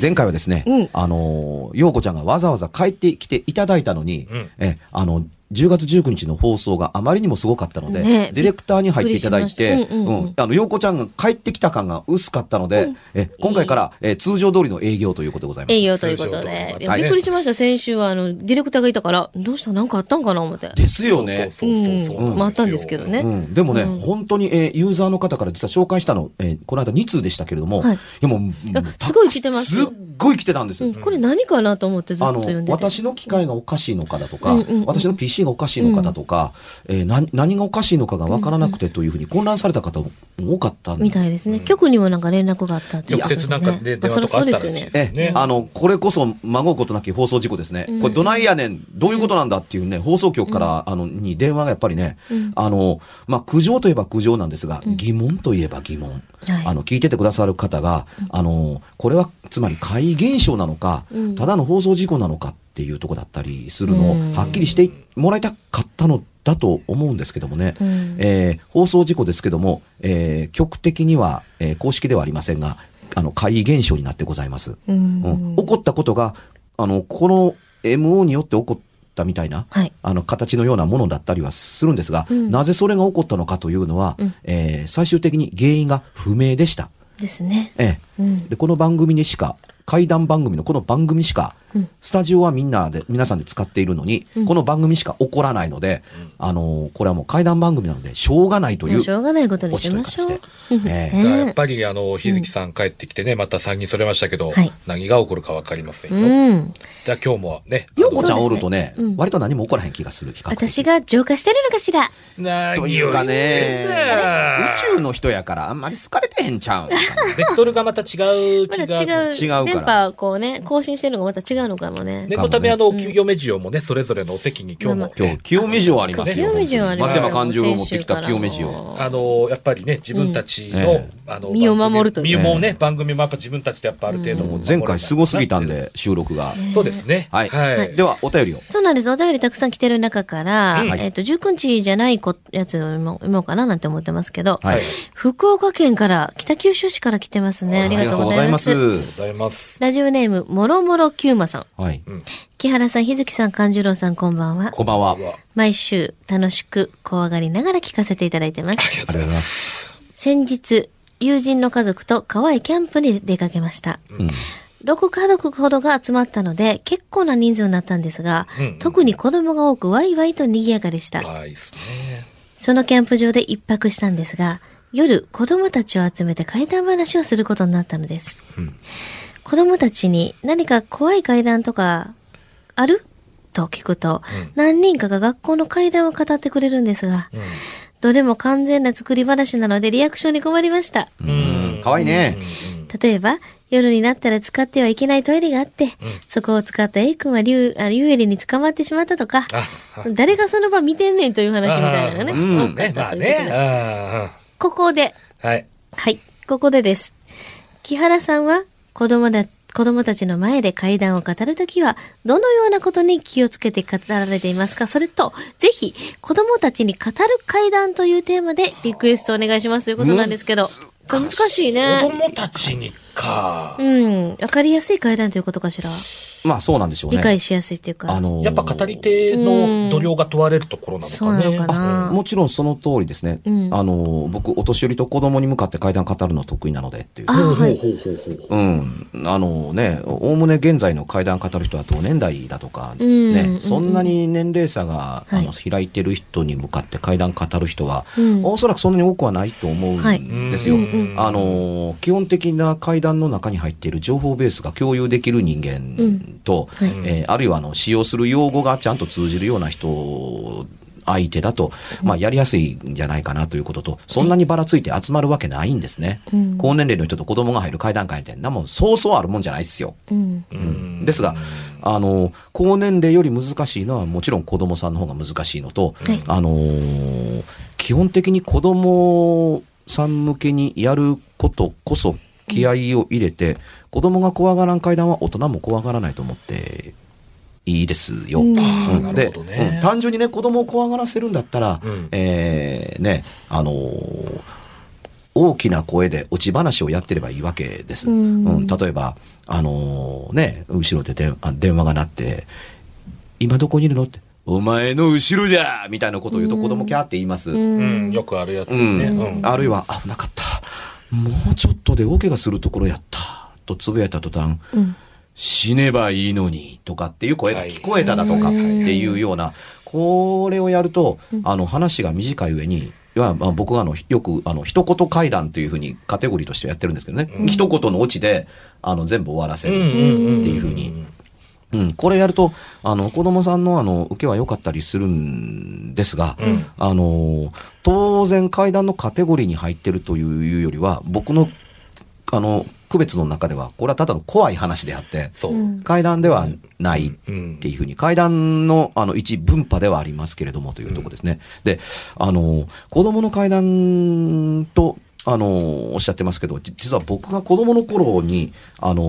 前回はですね、うん。あの、ようこちゃんがわざわざ帰ってきていただいたのに、うん。え、あの、10月19日の放送があまりにもすごかったので、ねディレクターに入っていただいて、うんうん。うん。あの、ようこちゃんが帰ってきた感が薄かったので、え、今回から、え通常通りの営業ということでございます。営業ということで。びっくりしました。先週は、あの、ディレクターがいたから、どうした？なんかあったんかな？思って。ですよね。そうそうそうそう。うん。まああったんですけどね。うん、でもね、うん。本当に、えーユーザーの方から実は紹介したの、えーこの間2通でしたけれども、はい。いやもう、すごい来てます。すっごい来てたんです。うん、これ何かなと思ってずっあのと読んでて。私の機械がおかしいのかだとか、うんうんうん。私の PC がおかしいのかだとか、えーな何がおかしいのかがわからなくてというふうに混乱された方も多かったみたいですね。局にもなんか連絡があったっていうこと直接なんかね、電話とかあったらしいですえね。あの、これこそ、まごうことなき放送事故ですね。これ、どないやねん、どういうことなんだっていうね、放送局から、あの、に電話がやっぱりね、あの、まあ、苦情といえば苦情なんですが、疑問といえば疑問。はい。あの、聞いててくださる方が、あの、これは、つまり怪現象なのか、ただの放送事故なのかっていうとこだったりするのを、はっきりしてもらいたかったのだと思うんですけどもね、うん。えー放送事故ですけども、えー局的には、えー公式ではありませんが、あの、怪現象になってございます。うん。うん。起こったことが、あの、この MO によって起こったみたいな、はい。あの、形のようなものだったりはするんですが、なぜそれが起こったのかというのは、えー最終的に原因が不明でした。ですね。ええ。うん。で、この番組にしか、怪談番組のこの番組しか、スタジオはみんなで、皆さんで使っているのに、この番組しか起こらないので、あのーこれはもう怪談番組なので、しょうがないというしょうがないことにしましょうやっぱり、あの、日月さん帰ってきてね、また3人それましたけどはい、何が起こるかわかりませんよ。うん。じゃあ今日もね、ようこちゃんおるとね、うん割と何も起こらへん気がする、私が浄化してるのかしら？何というかね、宇宙宇の人やからあんまり好かれてへんちゃう。ベクトルがまた違うま気が。だ違う。電波をこうね、更新してるのがまた違うのかもね。念のため、あの、清め塩もね、それぞれのお席に今日も。今日、清め塩ありますよ。清め塩ありますよ松山勘十郎持ってきた清め塩。あの、やっぱりね、自分たちの、えあの、身を守るという身もね、番組もやっぱ自分たちでやっぱある程度も、前回すごすぎたん。で、収録が。そうですね。はい。はい。では、お便りを。そうなんです。お便りたくさん来てる中から、うんえっ、と、19日じゃないこやつを読もう読もうかななんて思ってますけど、はい。福岡県から、北九州市から来てますね。ありがとうございます。ありがとうございます。ラジオネーム、もろもろきゅうまさん。はい。木原さん、日月さん、勘十郎さん、こんばんは。こんばんは。毎週、楽しく、怖がりながら聞かせていただいてます。ありがとうございます。先日、友人の家族と川へキャンプに出かけました。6家族ほどが集まったので、結構な人数になったんですが、うん特に子供が多くワイワイと賑やかでした。ああ、いいですね。そのキャンプ場で一泊したんですが、夜子供たちを集めて怪談話をすることになったのです。子供たちに何か怖い怪談とかある？と聞くと、何人かが学校の怪談を語ってくれるんですが、どれも完全な作り話なのでリアクションに困りました。うん。かわいいね。例えば、夜になったら使ってはいけないトイレがあって、そこを使った A 君は竜あ竜エリに捕まってしまったとか、あ、誰がその場見てんねんという話みたいなのがね、うん、多かっね、まあたということで。ね。あここで、あはい。はい、ここでです。木原さんは子供だ、子供たちの前で怪談を語るときは、どのようなことに気をつけて語られていますか？それと、ぜひ、子供たちに語る怪談というテーマでリクエストお願いしますということなんですけど、これ難しいね。子供たちにか。うん。わかりやすい怪談ということかしら？まあ、そうなんでしょうね。理解しやすいっていうか。あのーやっぱ語り手の度量が問われるところなのかね。そうなのかな。もちろんその通りですね。うんあのー、僕、お年寄りと子供に向かって怪談語るの得意なのでっていう。ああ、はい。ほうほうほうほう。うん。あのね、おおむね現在の怪談語る人は同年代だとか、うんね、そんなに年齢差が、はいあの開いてる人に向かって怪談語る人は、うんおそらくそんなに多くはないと思うんですよ。はいうんうんあの、基本的な怪談の中に入っている情報ベースが共有できる人間と、はいえーあるいはあの使用する用語がちゃんと通じるような人相手だと、まあ、やりやすいんじゃないかなということと、そんなにばらついて集まるわけないんですね。うん高年齢の人と子供が入る会談会ってんなもん、そうそうあるもんじゃないですよ。うん。うんですが、あの、高年齢より難しいのはもちろん子供さんの方が難しいのと、はいあのー基本的に子供さん向けにやることこそ気合を入れて、子供が怖がらん階段は大人も怖がらないと思っていいですよ。うん。うん。なるで、ほどね。うん。単純にね、子供を怖がらせるんだったら、うん。えーね、あのー大きな声で落ち話をやってればいいわけです。ううん。ん、例えば、あのーね、後ろで電あ電話が鳴って、今どこにいるのって、お前の後ろじゃみたいなことを言うと子供キャーって言います。うん、よくあるやつね。うん。うん。あるいは、危なかった。もうちょっとで大怪我するところやった。とつぶやいた途端、うん。死ねばいいのに、とかっていう声が聞こえただとかっていうような、これをやると、あの、話が短い上に、いやまあ僕はあの、よく、あの、一言会談というふうにカテゴリーとしてやってるんですけどね。一言のオチで、あの、全部終わらせるっていうふうに。うん、これやると、あの、子供さんのあの、受けは良かったりするんですが、あの、当然階段のカテゴリーに入ってるというよりは、僕の、あの、区別の中では、これはただの怖い話であって、階段ではないっうんていうふうに、階段のあの一分派ではありますけれどもというところですね。で、あの、子供の階段と、あの、おっしゃってますけど、じ実は僕が子供の頃に、あの、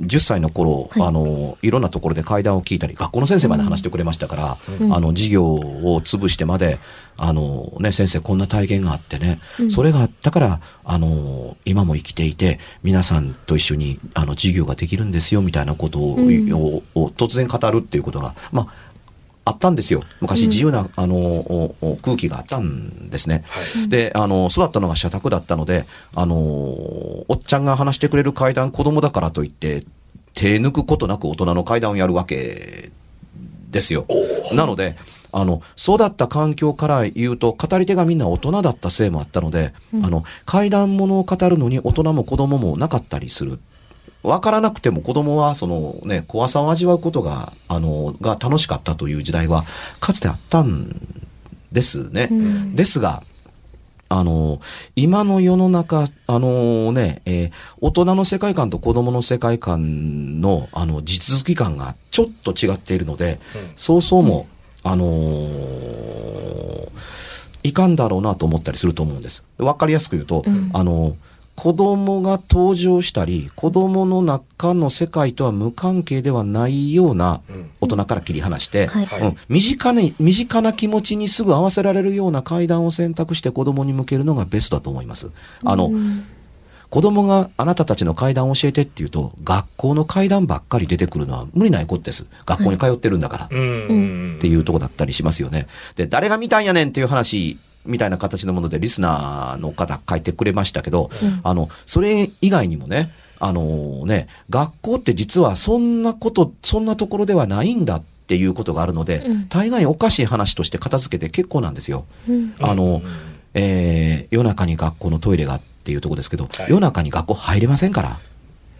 10歳の頃、はい。あの、いろんなところで階段を聞いたり、学校の先生まで話してくれましたから、あの、授業を潰してまで、あの、ね、先生こんな体験があってね、それがあったから、あの、今も生きていて、皆さんと一緒に、あの、授業ができるんですよ、みたいなことを、うん。をを突然語るっていうことが、まあ、あったんですよ。昔自由な、あの、おお空気があったんですね。はいで、あの、育ったのが社宅だったので、あの、おっちゃんが話してくれる階段、子供だからといって、手抜くことなく大人の階段をやるわけですよ。なので、あの、育った環境から言うと、語り手がみんな大人だったせいもあったので、あの、階段ものを語るのに大人も子供もなかったりする。わからなくても子供はそのね、怖さを味わうことが、あの、が楽しかったという時代は、かつてあったんですね。うんですが、あの、今の世の中、あのね、えー大人の世界観と子供の世界観の、あの、地続き感がちょっと違っているので、そうそうも、あのーいかんだろうなと思ったりすると思うんです。わかりやすく言うと、うんあの、子供が登場したり、子供の中の世界とは無関係ではないようなうん大人から切り離して、はいはいうん、身近に、身近な気持ちにすぐ合わせられるような階段を選択して子供に向けるのがベストだと思います。あの、うん子供があなたたちの階段を教えてって言うと、学校の階段ばっかり出てくるのは無理ないことです。学校に通ってるんだから。うんうんっていうとこだったりしますよね。で、誰が見たんやねんっていう話みたいな形のものでリスナーの方書いてくれましたけど、うんあの、それ以外にもね、あのね、学校って実はそんなこと、そんなところではないんだっていうことがあるので、うん大概おかしい話として片付けて結構なんですよ。うんあの、えー夜中に学校のトイレがっていうとこですけど、はい夜中に学校入れませんから。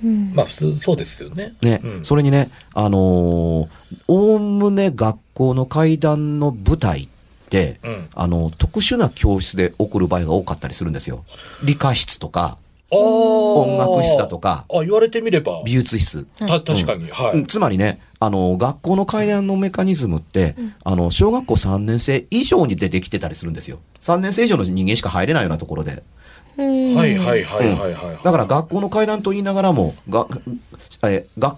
うんまあ普通そうですよね。ね、うんそれにね、あのーおおむね学校の階段の舞台って、うんあの、特殊な教室で起こる場合が多かったりするんですよ。理科室とか、音音楽室だとか、あ、言われてみれば。美術室。た、確かに、はい。うんつまりね、あの、学校の階段のメカニズムって、あの、小学校3年生以上に出てきてたりするんですよ。3年生以上の人間しか入れないようなところで。うんはいはいはいはいはい。だから学校の階段と言いながらも、が、え、学、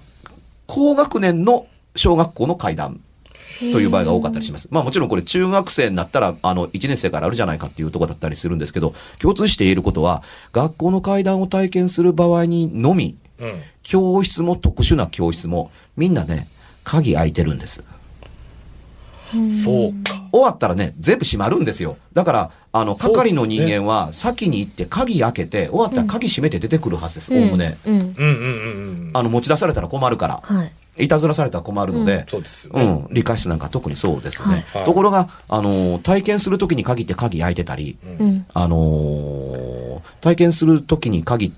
高学年の小学校の階段という場合が多かったりします。まあもちろんこれ中学生になったら、あの、1年生からあるじゃないかっていうところだったりするんですけど、共通して言えることは、学校の階段を体験する場合にのみ、うん。教室も特殊な教室も、みんなね、鍵開いてるんです。そうか。終わったらね、全部閉まるんですよ。だから、あの、係の人間は先に行って鍵開けて、終わったら鍵閉めて出てくるはずです、おおむね。うん。うんうん。あの、持ち出されたら困るから。はい。いたずらされたら困るので、そうですようね。ん、理科室なんか特にそうですよね。はいところが、あのー、体験するときに限って鍵開いてたり、うん。あのー体験するときに限っ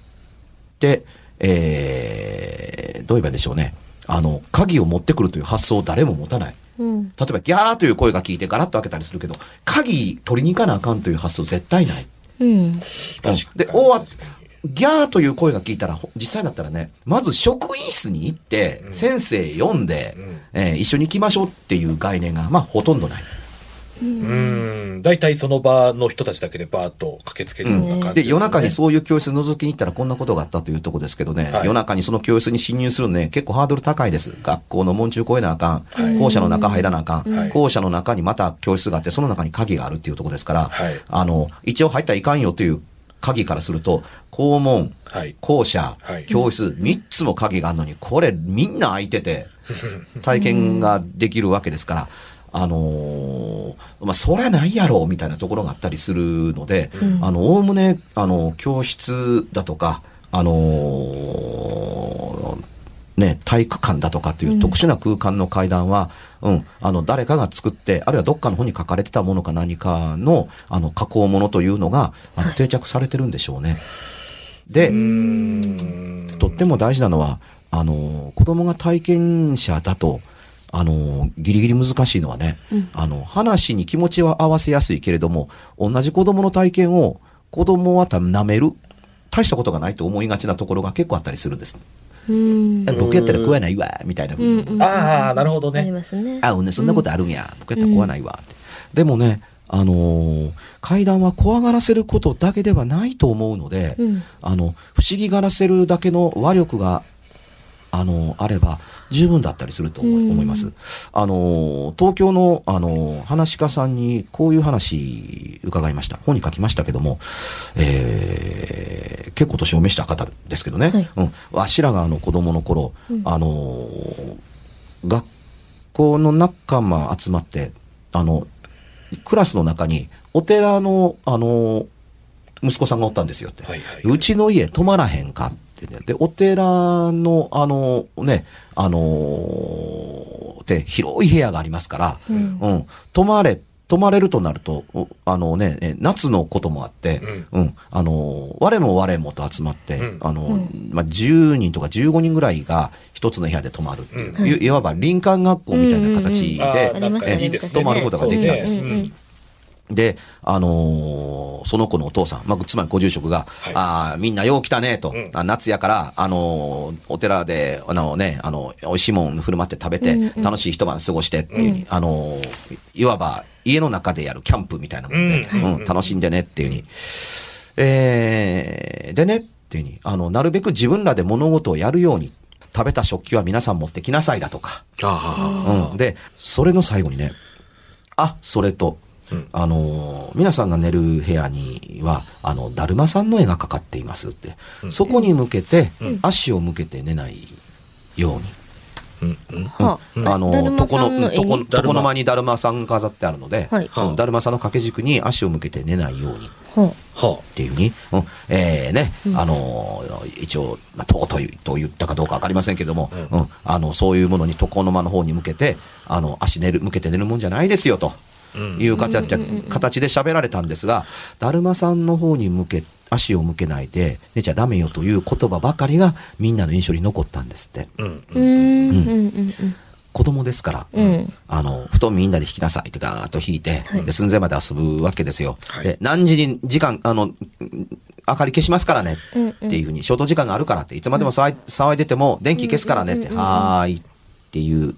て、えー、どう言えばいいんでしょうね。あの、鍵を持ってくるという発想を誰も持たない。うん。例えば、ギャーという声が聞いてガラッと開けたりするけど、鍵取りに行かなあかんという発想絶対ない。うん。確かに。で、終わギャーという声が聞いたら、ほ実際だったらね、まず職員室に行って、先生読んで、んえー一緒に行きましょうっていう概念が、まあ、ほとんどない。うん。大体その場の人たちだけでバーッと駆けつけるような感じで、です、ね。夜中にそういう教室覗きに行ったらこんなことがあったというところですけどね、はい。夜中にその教室に侵入するのね、結構ハードル高いです。学校の門中越えなあかん、はい。校舎の中入らなあかん、はい。校舎の中にまた教室があって、その中に鍵があるっていうところですから、はい。あの、一応入ったらいかんよという鍵からすると、校門、はい。校舎、はい。教室、三つも鍵があるのに、これみんな開いてて、体験ができるわけですから、あのーまあ、そりゃないやろ、みたいなところがあったりするので、あの、おおむね、あの、教室だとか、あのーね、体育館だとかっていう特殊な空間の階段は、うん、あの、誰かが作って、あるいはどっかの本に書かれてたものか何かの、あの、加工物というのが、あの、定着されてるんでしょうね。で、とっても大事なのは、あの、子供が体験者だと、あの、ギリギリ難しいのはね、あの、話に気持ちは合わせやすいけれども、同じ子供の体験を子供はた舐める、大したことがないと思いがちなところが結構あったりするんです。うん。僕やったら食わないわ、みたいな。ああ、なるほどありね。ますね。あ、うんね、そんなことあるんや。僕やったら怖ないわって。でもね、あのー階段は怖がらせることだけではないと思うので、うんあの、不思議がらせるだけの話力が、あのあれば、十分だったりすると思い,、ます。あのー東京の、あのー話し家さんにこういう話伺いました。本に書きましたけども、えー結構年を召した方ですけどね。はいうん。わしらがあの子供の頃、あのー学校の仲間集まって、あの、クラスの中に、お寺の、あの、息子さんがおったんですよって。はいはいうちの家泊まらへんかってね。で、お寺の、あの、ね、あので、広い部屋がありますから、うん、泊まれ、泊まれるとなると、おあのね、え夏のこともあって、うん、あの、我も我もと集まって、うん。あの、まあ、10人とか15人ぐらいが一つの部屋で泊まるっていう、いいわば林間学校みたいな形で。泊まることができたんです。そうねうんで、あのーその子のお父さん、まあ、つまりご住職が、はい。あーみんなよう来たね、と、うん。あ夏やから、あのーお寺で、あのね、あの、美味しいもん振る舞って食べて、楽しい一晩過ごしてっていうふうに、あのーいわば家の中でやるキャンプみたいなもんで、うん。うん楽しんでねっていうふうに。えーでね、っていうふうに、あの、なるべく自分らで物事をやるように、食べた食器は皆さん持ってきなさいだとか、あうん。で、それの最後にね、あ、それと、あのー皆さんが寝る部屋には、あの、だるまさんの絵がかかっていますって。そこに向けて、足を向けて寝ないように。はあ、あの床の、床の間にだるまさん飾ってあるので、はい。うん。だるまさんの掛け軸に足を向けて寝ないように。はあ。はっていうふうに、うん、えーね、あのー一応、まあ、尊いと言ったかどうかわかりませんけども、うん、あの、そういうものに床の間の方に向けて、あの、足寝る、向けて寝るもんじゃないですよ、という形,、形で喋られたんですが、だるまさんの方に向け、足を向けないで寝ちゃダメよという言葉ばかりがみんなの印象に残ったんですって。うん。うーん、うん、うん、子供ですから、うん。あの、布団みんなで引きなさいってガーッと引いて、で、寸前まで遊ぶわけですよ。はいで、何時に時間、あの、ん明かり消しますからねっていうふうに、ショート時間があるからって、いつまでも騒い騒いでても電気消すからねって、はーいっていう、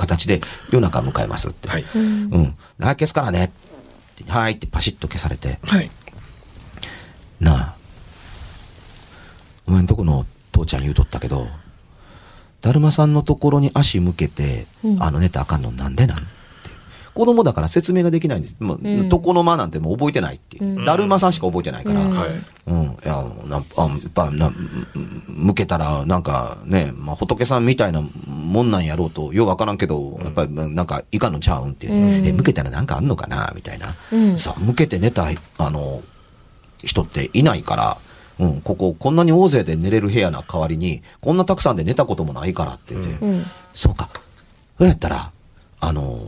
形で夜中迎えますって。はい。うん。あ消すからねって。はーいってパシッと消されて、はい。なあ、お前んとこの父ちゃん言うとったけど、だるまさんのところに足向けて、あの寝たらあかんのなんでなん？子供だから説明ができないんです。もう、床の間なんてもう覚えてないっていう。だるまさんしか覚えてないから。うん。はい。いや、なあやっぱな、向けたら、なんかね、まあ、仏さんみたいなもんなんやろうと、ようわからんけど、やっぱりなんかいかんのちゃうんっていう、え、向けたらなんかあんのかな？みたいな。さあ、向けて寝た、あの、人っていないから、うん、ここ、こんなに大勢で寝れる部屋な代わりに、こんなたくさんで寝たこともないからって言って、そうか。そうやったら、あの、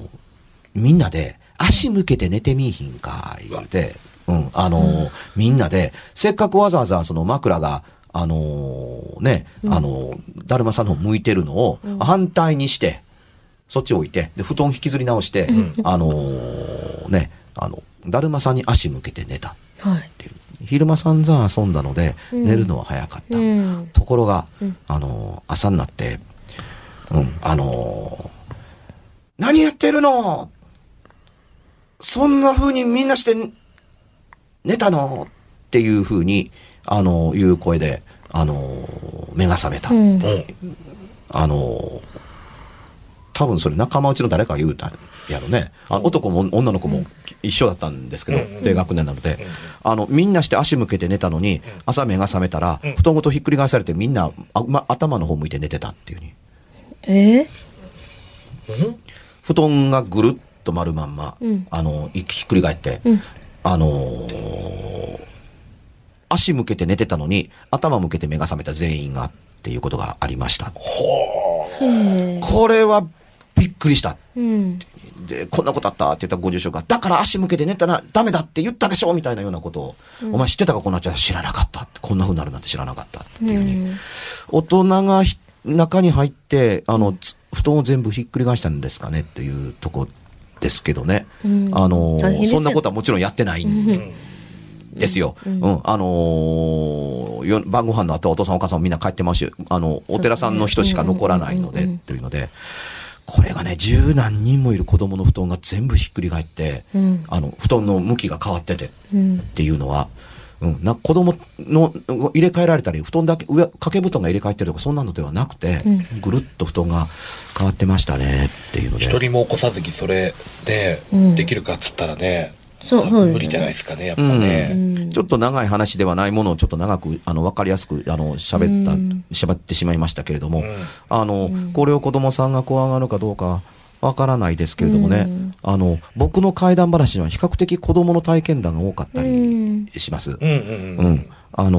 みんなで足向けて寝てみいひんか、言うて、うん、あの、みんなで、せっかくわざわざその枕が、あのね、あのだるまさんの方向いてるのを反対にして、そっち置いて、で、布団引きずり直して、あのね、あの、だるまさんに足向けて寝た。はい。っていう。昼間散々遊んだので、寝るのは早かった。うん。ところが、あの、朝になって、うん、あの何やってるの？そんな風にみんなして寝たの？っていう風に、あの、いう声で、あの、目が覚めた。うん。あの、多分それ仲間内の誰かが言うたんやろね。あの男も女の子も一緒だったんですけど、低学年なので、あの、みんなして足向けて寝たのに、朝目が覚めたら、布団ごとひっくり返されてみんな、あま、頭の方向いて寝てたっていうに。え？布団がぐるっと丸まんま、うんあの、ひっくり返って、うんあのー足向けて寝てたのに、頭向けて目が覚めた全員がっていうことがありました。へえ。これはびっくりした。うん。で、こんなことあったって言ったらご住職が、だから足向けて寝たらダメだって言ったでしょみたいなようなことを、お前知ってたかこんなっちゃ知らなかったって。こんな風になるなんて知らなかったっていうふうに。大人がひ中に入って、あの、つ布団を全部ひっくり返したんですかねっていうとこですけどね。うん。あの大変ですよ。そんなことはもちろんやってないんですよ。うん。あのーよ晩ご飯の後はお父さんお母さんもみんな帰ってますし、あの、お寺さんの人しか残らないので、うんうんうんうん。というので、これがね、十何人もいる子供の布団が全部ひっくり返って、うん。あの、布団の向きが変わってて、うん。っていうのは、うん、な子供の入れ替えられたり、布団だけ、上、掛け布団が入れ替えてるとか、そんなのではなくて、うん。ぐるっと布団が変わってましたね、っていうので。一人も起こさずにそれでうん。できるかっつったらね、そうそう無理じゃないですかね、やっぱうね。ん。ちょっと長い話ではないものをちょっと長く、あの、わかりやすく、あの、喋ったうん、喋ってしまいましたけれども、うん。あの、これを子供さんが怖がるかどうか、わからないですけれどもね、うん。あの、僕の怪談話には比較的子供の体験談が多かったうりん。します。うんうんううん。ん。あの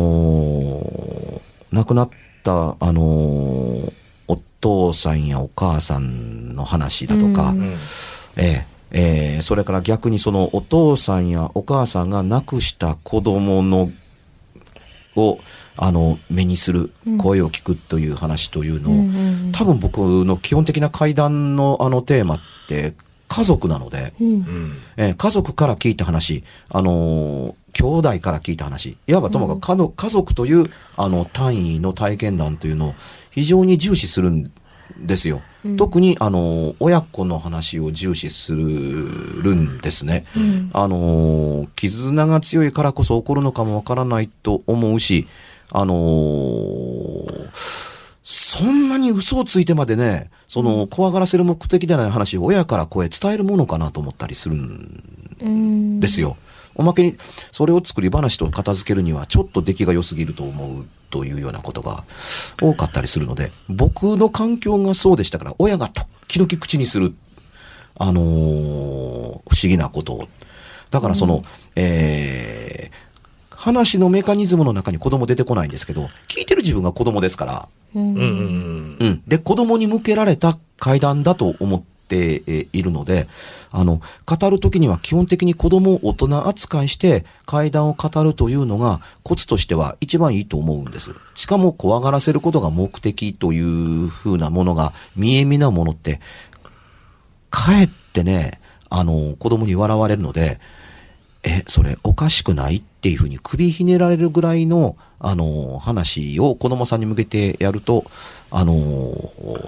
ー亡くなった、あのーお父さんやお母さんの話だとか、ええええそれから逆にそのお父さんやお母さんが亡くした子供の、を、あの、目にする、声を聞くという話というのを、うんうん多分僕の基本的な会談のあのテーマって家族なので、うん。うん。えー家族から聞いた話、あのー兄弟から聞いた話、いわばともかく家の、家族というあの単位の体験談というのを非常に重視するんですよ。特にあのー親子の話を重視するんですね。うん。あのー絆が強いからこそ起こるのかもわからないと思うし、あのーそんなに嘘をついてまでね、その、怖がらせる目的でない話を親から声伝えるものかなと思ったりするんうんですよ。おまけに、それを作り話と片付けるには、ちょっと出来が良すぎると思うというようなことが多かったりするので、僕の環境がそうでしたから、親が時々口にする、あのー不思議なことを。だからその、えー話のメカニズムの中に子供出てこないんですけど、聞いてる自分が子供ですから、うんうんうんうん。で、子供に向けられた会談だと思ってえいるので、あの、語るときには基本的に子供を大人扱いして会談を語るというのがコツとしては一番いいと思うんです。しかも怖がらせることが目的という風なものが見え見なものって、かえってね、あの、子供に笑われるので、え、それおかしくない？っていうふうに首ひねられるぐらいの、あの、話を子供さんに向けてやると、あの、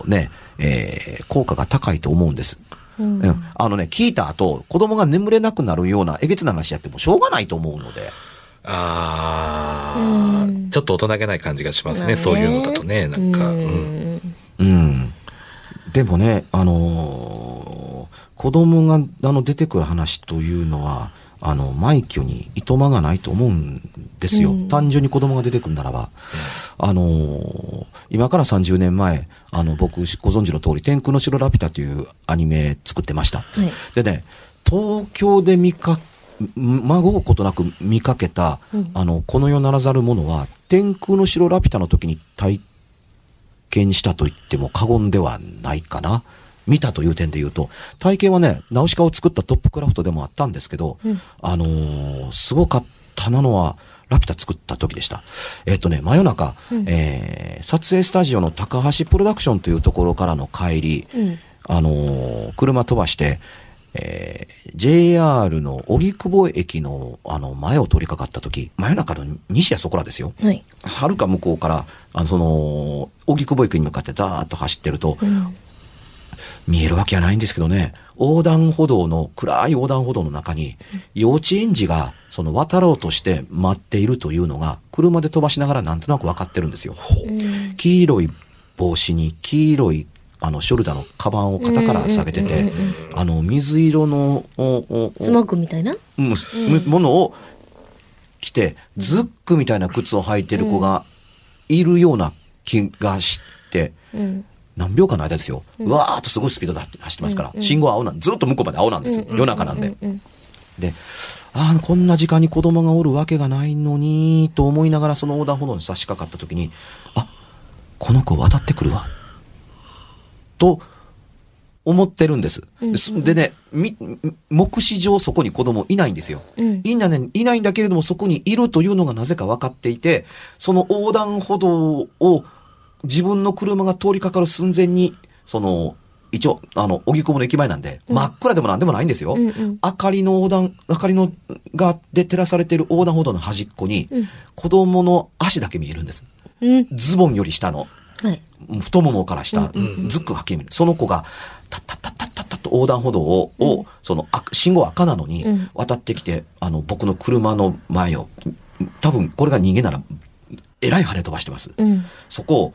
ね、えー効果が高いと思うんです。うんうんあのね、聞いた後、子供が眠れなくなるようなえげつな話やってもしょうがないと思うので。あうんあ、ちょっと大人げない感じがしますね、そういうのだとね、なんか。ううんんうん。でもね、あのー子供があの出てくる話というのは、あの、枚挙にいとまがないと思うんですよ。うん単純に子供が出てくるならば。あのー今から30年前、あの、僕、ご存知の通り、天空の城ラピュタというアニメ作ってました。はいでね、東京で見か、まごうことなく見かけた、うんあの、この世ならざるものは、天空の城ラピュタの時に体験したと言っても過言ではないかな。見たという点で言うと、体験はね、ナウシカを作ったトップクラフトでもあったんですけど、うん。あのーすごかったなのは、ラピュタ作った時でした。えっ、とね、真夜中、えー撮影スタジオの高橋プロダクションというところからの帰り、うん。あのー車飛ばして、えー JR の荻窪駅のあの前を通りかかった時、真夜中の西谷そこらですよ。はい。はるか向こうから、あの、その、荻窪駅に向かってザーッと走ってると、うん見えるわけはないんですけどね、横断歩道の、暗い横断歩道の中に、幼稚園児が、その渡ろうとして待っているというのが、車で飛ばしながらなんとなく分かってるんですよ。黄色い帽子に黄色いあのショルダーのカバンを肩から下げてて、あの水色のスモークみたいな？うんすものを着て、ズックみたいな靴を履いてる子がいるような気がして、うん。何秒間の間ですよ。うわーっとすごいスピードで走ってますから、信号は青なんずっと向こうまで青なんです。夜中なんで。うん。で、ああ、こんな時間に子供がおるわけがないのに、と思いながらその横断歩道に差し掛かった時に、あ、この子渡ってくるわ。と、思ってるんです。ですでね、み、目視上そこに子供いないんですよ。うんいないね、いないんだけれどもそこにいるというのがなぜか分かっていて、その横断歩道を自分の車が通りかかる寸前に、その、一応、あの、荻窪の駅前なんで、真っ暗でもなんでもないんですよ。うんうん明かりの横断、明かりの、が、で照らされている横断歩道の端っこに、うん子供の足だけ見えるんです。うん。ズボンより下の、はい。太ももから下、ズックがはっきり見える。その子が、タッタッタッタッタッタッと横断歩道を、をその、あ信号赤なのにうん、渡ってきて、あの、僕の車の前を、多分これが逃げなら、えらい跳ね飛ばしてます。うん。そこを、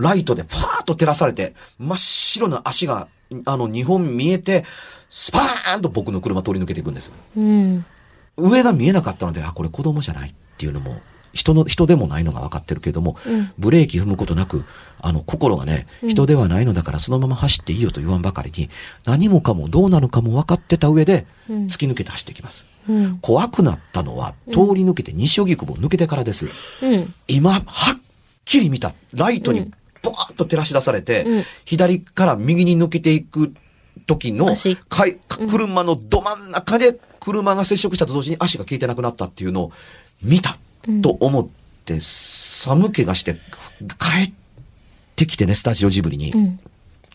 ライトでパーッと照らされて、真っ白な足が、あの、2本見えて、スパーンと僕の車通り抜けていくんです。うん。上が見えなかったので、あ、これ子供じゃないっていうのも、人の、人でもないのが分かってるけれども、うんブレーキ踏むことなく、あの、心がね、人ではないのだからそのまま走っていいよと言わんばかりに、何もかもどうなるかも分かってた上で、うん突き抜けて走っていきます。うん。怖くなったのは、通り抜けて西荻窪を抜けてからです。うん。今、はっきり見た。ライトにボーッと照らし出されて、うん。左から右に抜けていく時の足。かい車のど真ん中で車が接触したと同時に足が消えてなくなったっていうのを見たと思って、寒気がして帰ってきてね、スタジオジブリに。うん。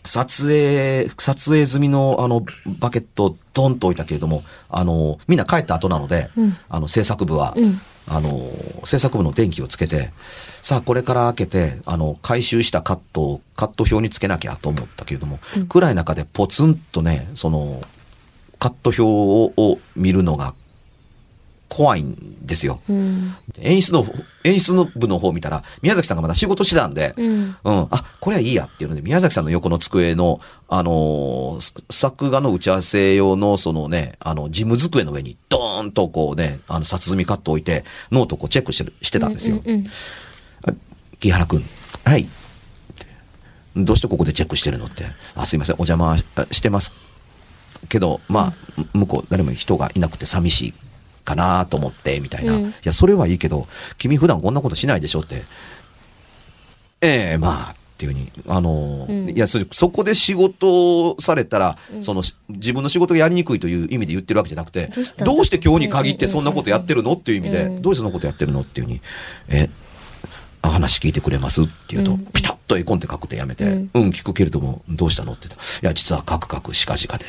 撮影、撮影済みのあの、バケットをドンと置いたけれども、あの、みんな帰った後なので、うん。あの、制作部は、うんあの、制作部の電気をつけて、さあ、これから開けて、あの、回収したカットをカット表につけなきゃと思ったけれども、暗い中でポツンとね、その、カット表をを見るのが怖いんですよ。うん。演出の、演出の部の方を見たら、宮崎さんがまだ仕事してたんで、うん。うん。あ、これはいいやっていうので、宮崎さんの横の机の、あのーす作画の打ち合わせ用の、そのね、あの、事務机の上に、ドーンとこうね、あの、札積みカット置いて、ノートをこうチェックしてる、してたんですよ。うん。木原くん。はい。どうしてここでチェックしてるのって。あ、すいません、お邪魔してます。けど、まあ、向こう、誰も人がいなくて寂しいかなと思って、みたいな。うん。いや、それはいいけど、君普段こんなことしないでしょって。ええまあ、っていうふうに、あの、うん。いやそれ、そこで仕事をされたら、その、し自分の仕事がやりにくいという意味で言ってるわけじゃなくてどうした、どうして今日に限ってそんなことやってるの？っていう意味で、うん。どうしてそんなことやってるの？っていうふうに、え、あ話聞いてくれます？って言うと、うん。ピタッと絵コンテ書くってやめて、ううんん、聞くけれども、どうしたの？って言ったらいや、実はカクカクしかじかで。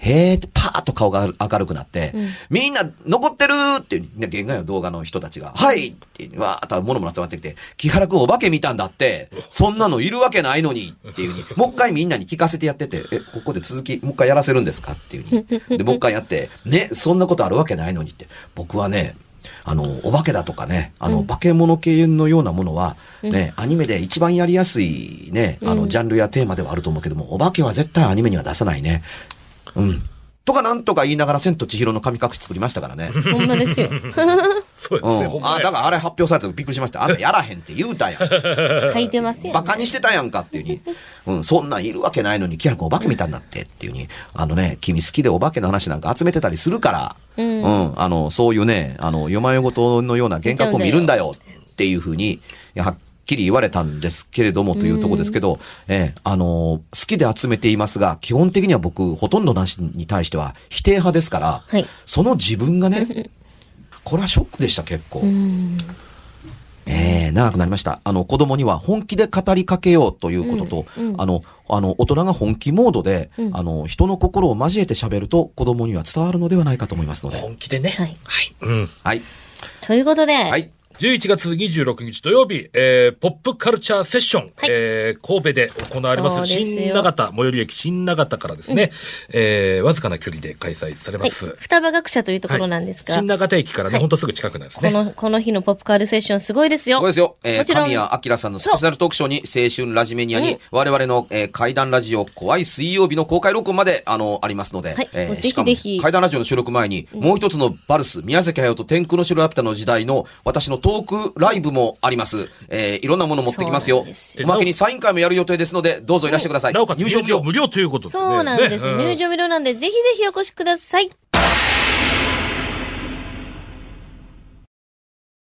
へーってパーッと顔が明るくなって、うんみんな残ってるっていう、ね、現外の動画の人たちが、はいって、わーっと物も集まってきて、木原くんお化け見たんだって、そんなのいるわけないのにっていうふうに、もう一回みんなに聞かせてやってて、え、ここで続き、もう一回やらせるんですか？っていうふうに。で、もう一回やって、ね、そんなことあるわけないのにって。僕はね、あの、お化けだとかね、あの、化け物系のようなものは、ね、アニメで一番やりやすいね、あの、ジャンルやテーマではあると思うけども、お化けは絶対アニメには出さないね。うん。とかなんとか言いながら、千と千尋の神隠し作りましたからね。ほんまですよ。そうですね。うん。あ、だからあれ発表された時びっくりしました。あんたやらへんって言うたやん。書いてますよ、バカにしてたやんかっていうに。うん、そんなんいるわけないのに、キャラ君お化け見たんだってっていうに。あのね、君好きでお化けの話なんか集めてたりするから、うんあの、そういうね、あの、よまよごとのような幻覚を見るんだよっていうふうに、はっきり言われたんですけれどもというところですけど、ええあの、好きで集めていますが、基本的には僕、ほとんどなしに対しては否定派ですから、はいその自分がね、これはショックでした、結構。うん。ええ長くなりました。あの、子供には本気で語りかけようということと、うんうんあの、あの、大人が本気モードで、うんあの、人の心を交えて喋ると子供には伝わるのではないかと思いますので。本気でね。はいはい。うん。はい。ということで、はい。11月26日土曜日、えー、ポップカルチャーセッション、はい。えー、神戸で行われます、新長田、最寄り駅新長田からですね、えー、わずかな距離で開催されはい。ます。双葉学者というところなんですが、新長田駅からね、はい。ほんとすぐ近くなんですね。この、この日のポップカルセッションすごいですよ。ここですよ。えー、もちろん。神谷明さんのスペシャルトークショーに、青春ラジメニアに、我々の、えー、怪談ラジオ、怖い水曜日の公開録音まで、あの、ありますので、はい。えーしかもぜひ。怪談ラジオの収録前に、もう一つのバルス、宮崎駿と天空の城ラピュタの時代の、私のトークライブもあります。えー、いろんなもの持ってきますよす。おまけにサイン会もやる予定ですので、どうぞいらしてください。入場無料。無料ということでね。そうなんです。ね入場無料なんで、ぜひぜひお越しください。